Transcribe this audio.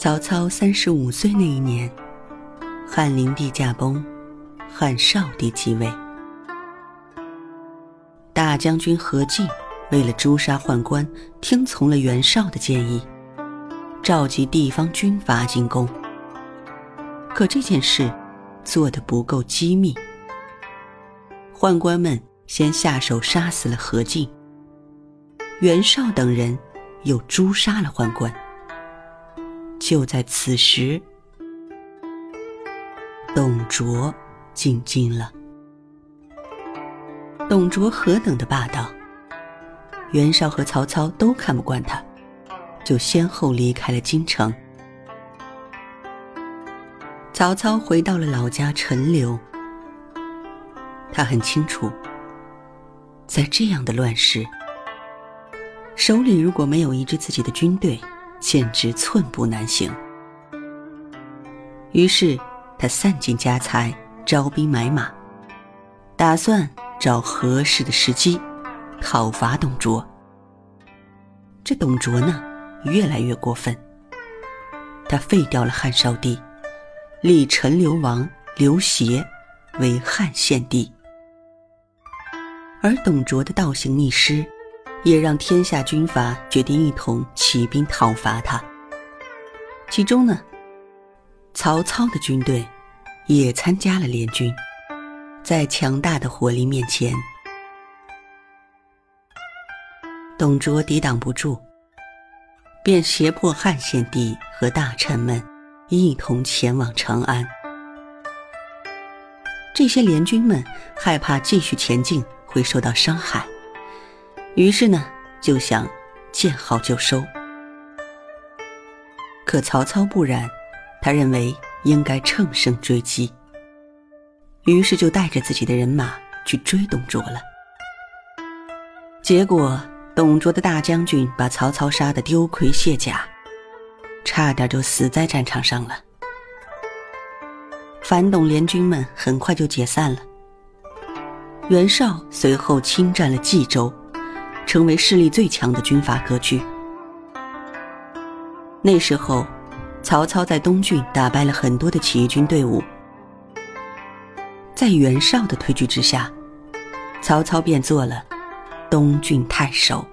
曹操三十五岁那一年，汉灵帝驾崩，汉少帝继位。大将军何进为了诛杀宦官，听从了袁绍的建议，召集地方军阀进攻。可这件事做得不够机密，宦官们先下手杀死了何进，袁绍等人又诛杀了宦官。就在此时，董卓进京了。董卓何等的霸道，袁绍和曹操都看不惯他，就先后离开了京城。曹操回到了老家陈留，他很清楚，在这样的乱世，手里如果没有一支自己的军队。简直寸步难行。于是他散尽家财，招兵买马，打算找合适的时机讨伐董卓。这董卓呢，越来越过分。他废掉了汉少帝，立陈留王刘协为汉献帝，而董卓的倒行逆施。也让天下军阀决定一同起兵讨伐他。其中呢，曹操的军队也参加了联军，在强大的火力面前，董卓抵挡不住，便胁迫汉献帝和大臣们一同前往长安。这些联军们害怕继续前进会受到伤害。于是呢，就想见好就收。可曹操不然，他认为应该乘胜追击，于是就带着自己的人马去追董卓了。结果，董卓的大将军把曹操杀得丢盔卸甲，差点就死在战场上了。反董联军们很快就解散了。袁绍随后侵占了冀州。成为势力最强的军阀割据。那时候，曹操在东郡打败了很多的起义军队伍，在袁绍的推举之下，曹操便做了东郡太守。